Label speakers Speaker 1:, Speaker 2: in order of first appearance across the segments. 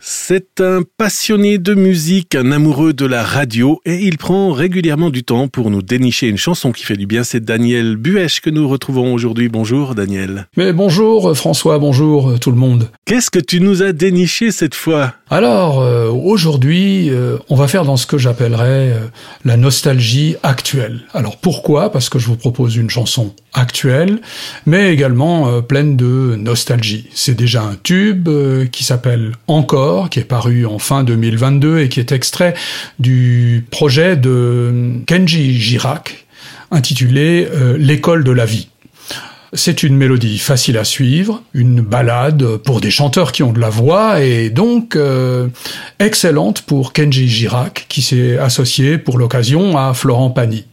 Speaker 1: C'est un passionné de musique, un amoureux de la radio et il prend régulièrement du temps pour nous dénicher une chanson qui fait du bien. C'est Daniel Buèche que nous retrouvons aujourd'hui. Bonjour Daniel.
Speaker 2: Mais bonjour François, bonjour tout le monde.
Speaker 1: Qu'est-ce que tu nous as déniché cette fois?
Speaker 2: Alors euh, aujourd'hui, euh, on va faire dans ce que j'appellerais euh, la nostalgie actuelle. Alors pourquoi? Parce que je vous propose une chanson actuelle, mais également pleine de nostalgie. C'est déjà un tube qui s'appelle encore, qui est paru en fin 2022 et qui est extrait du projet de Kenji Girac intitulé euh, L'école de la vie. C'est une mélodie facile à suivre, une balade pour des chanteurs qui ont de la voix et donc euh, excellente pour Kenji Girac qui s'est associé pour l'occasion à Florent Pagny.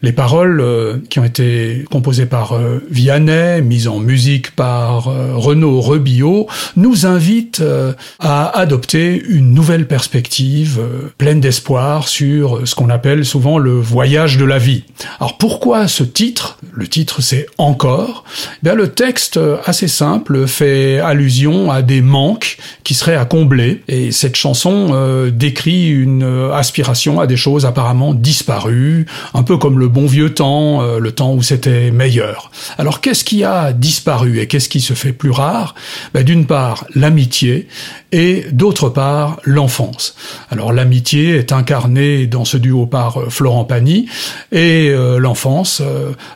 Speaker 2: Les paroles euh, qui ont été composées par euh, Vianney, mises en musique par Renaud Rebillot, nous invitent à adopter une nouvelle perspective pleine d'espoir sur ce qu'on appelle souvent le voyage de la vie. Alors pourquoi ce titre? Le titre c'est Encore Bien, le texte euh, assez simple fait allusion à des manques qui seraient à combler et cette chanson euh, décrit une euh, aspiration à des choses apparemment disparues, un peu comme le bon vieux temps, le temps où c'était meilleur. Alors qu'est-ce qui a disparu et qu'est-ce qui se fait plus rare? Ben, D'une part l'amitié et d'autre part l'enfance. Alors l'amitié est incarnée dans ce duo par Florent Pagny et l'enfance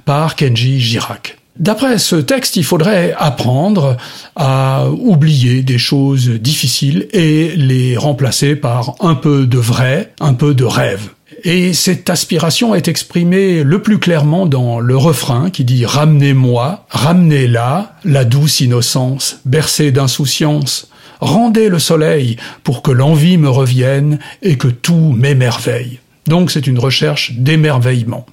Speaker 2: par Kenji Girac. D'après ce texte, il faudrait apprendre à oublier des choses difficiles et les remplacer par un peu de vrai, un peu de rêve. Et cette aspiration est exprimée le plus clairement dans le refrain qui dit Ramenez-moi, ramenez-la, la douce innocence, bercée d'insouciance. Rendez le soleil pour que l'envie me revienne et que tout m'émerveille. Donc c'est une recherche d'émerveillement.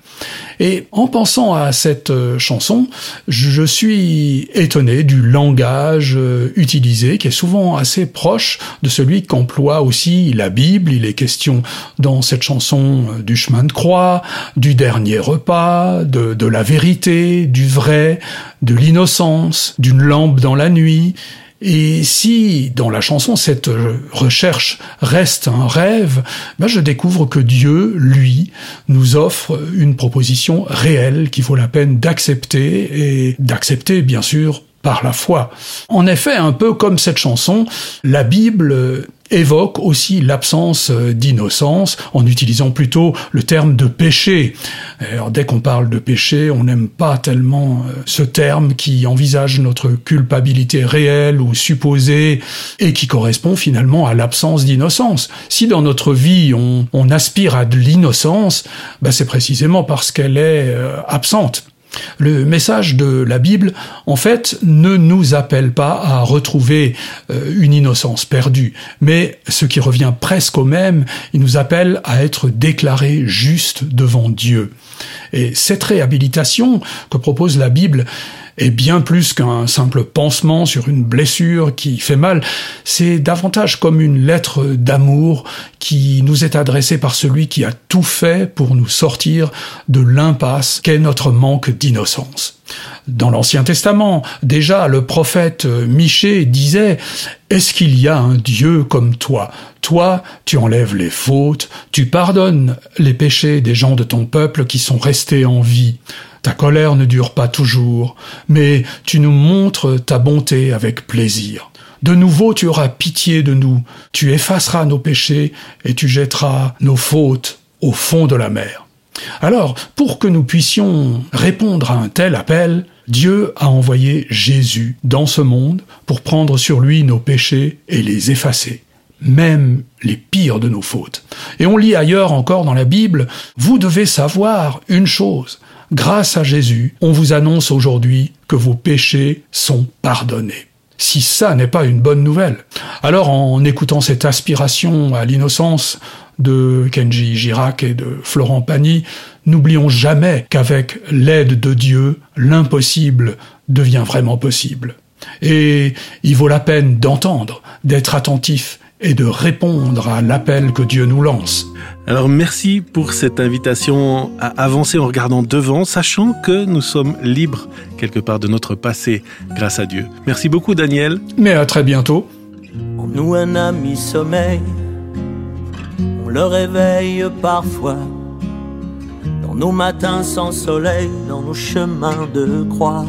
Speaker 2: Et en pensant à cette euh, chanson, je suis étonné du langage euh, utilisé, qui est souvent assez proche de celui qu'emploie aussi la Bible. Il est question dans cette chanson euh, du chemin de croix, du dernier repas, de, de la vérité, du vrai, de l'innocence, d'une lampe dans la nuit. Et si dans la chanson cette recherche reste un rêve, ben je découvre que Dieu, lui, nous offre une proposition réelle qui vaut la peine d'accepter et d'accepter bien sûr par la foi. En effet, un peu comme cette chanson, la Bible évoque aussi l'absence euh, d'innocence en utilisant plutôt le terme de péché. Alors dès qu'on parle de péché, on n'aime pas tellement euh, ce terme qui envisage notre culpabilité réelle ou supposée et qui correspond finalement à l'absence d'innocence. Si dans notre vie on, aspire à de l'innocence, bah, c'est précisément parce qu'elle est euh, absente. Le message de la Bible, en fait, ne nous appelle pas à retrouver euh, une innocence perdue, mais ce qui revient presque au même, il nous appelle à être déclarés justes devant Dieu. Et cette réhabilitation que propose la Bible, est bien plus qu'un simple pansement sur une blessure qui fait mal, c'est davantage comme une lettre d'amour qui nous est adressée par celui qui a tout fait pour nous sortir de l'impasse qu'est notre manque d'innocence. Dans l'Ancien Testament, déjà le prophète Michée disait Est-ce qu'il y a un Dieu comme toi? Toi, tu enlèves les fautes, tu pardonnes les péchés des gens de ton peuple qui sont restés en vie. Ta colère ne dure pas toujours, mais tu nous montres ta bonté avec plaisir. De nouveau tu auras pitié de nous, tu effaceras nos péchés et tu jetteras nos fautes au fond de la mer. Alors, pour que nous puissions répondre à un tel appel, Dieu a envoyé Jésus dans ce monde pour prendre sur lui nos péchés et les effacer, même les pires de nos fautes. Et on lit ailleurs encore dans la Bible, vous devez savoir une chose, grâce à Jésus, on vous annonce aujourd'hui que vos péchés sont pardonnés. Si ça n'est pas une bonne nouvelle. Alors en écoutant cette aspiration à l'innocence de Kenji Girac et de Florent Pagny, n'oublions jamais qu'avec l'aide de Dieu, l'impossible devient vraiment possible. Et il vaut la peine d'entendre, d'être attentif et de répondre à l'appel que Dieu nous lance.
Speaker 1: Alors merci pour cette invitation à avancer en regardant devant, sachant que nous sommes libres quelque part de notre passé grâce à Dieu. Merci beaucoup Daniel.
Speaker 2: Mais à très bientôt.
Speaker 3: En nous un ami sommeil, on le réveille parfois. Dans nos matins sans soleil, dans nos chemins de croix.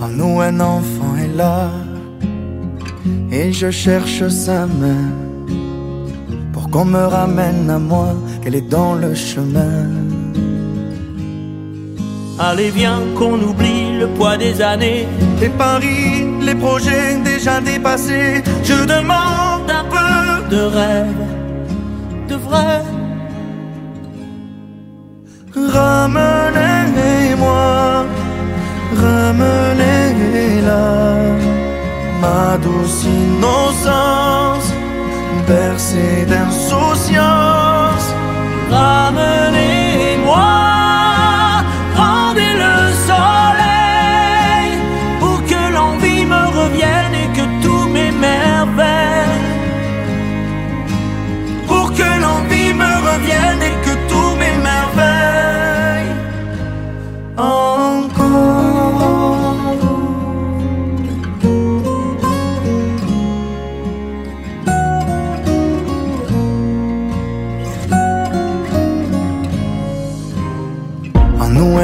Speaker 4: En nous un enfant est là, et je cherche sa main pour qu'on me ramène à moi, qu'elle est dans le chemin.
Speaker 3: Allez, viens qu'on oublie le poids des années.
Speaker 4: Les paris, les projets déjà dépassés.
Speaker 3: Je demande un peu de rêve, de vrai.
Speaker 4: Ramenez-moi, ramenez-la, ma douce innocence, bercée d'insouciance.
Speaker 3: Ramenez-moi,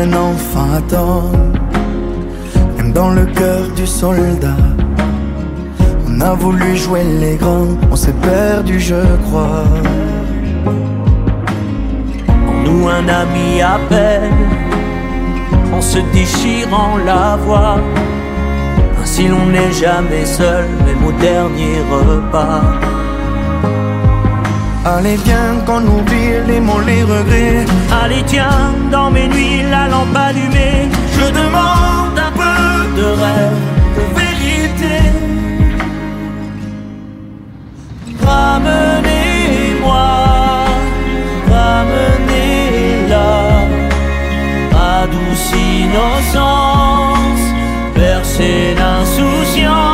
Speaker 4: un enfant même dans le cœur du soldat. On a voulu jouer les grands, on s'est perdu, je crois.
Speaker 3: En nous un ami appelle en se déchirant la voix. Ainsi l'on n'est jamais seul, même au dernier repas.
Speaker 4: Allez, viens qu'on oublie les mots, les regrets.
Speaker 3: Allez tiens, dans mes nuits, la lampe allumée, je demande un peu de rêve, de vérité. Ramenez-moi, ramenez-la, ma douce innocence, bercée d'insouciance.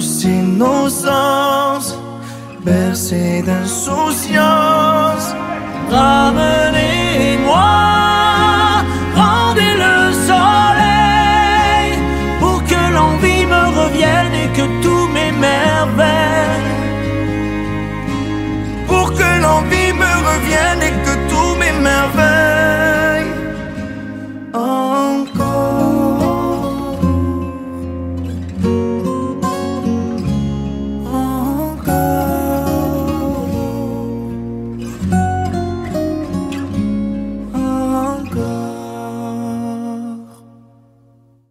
Speaker 4: Douce innocence, bercée d'insouciance.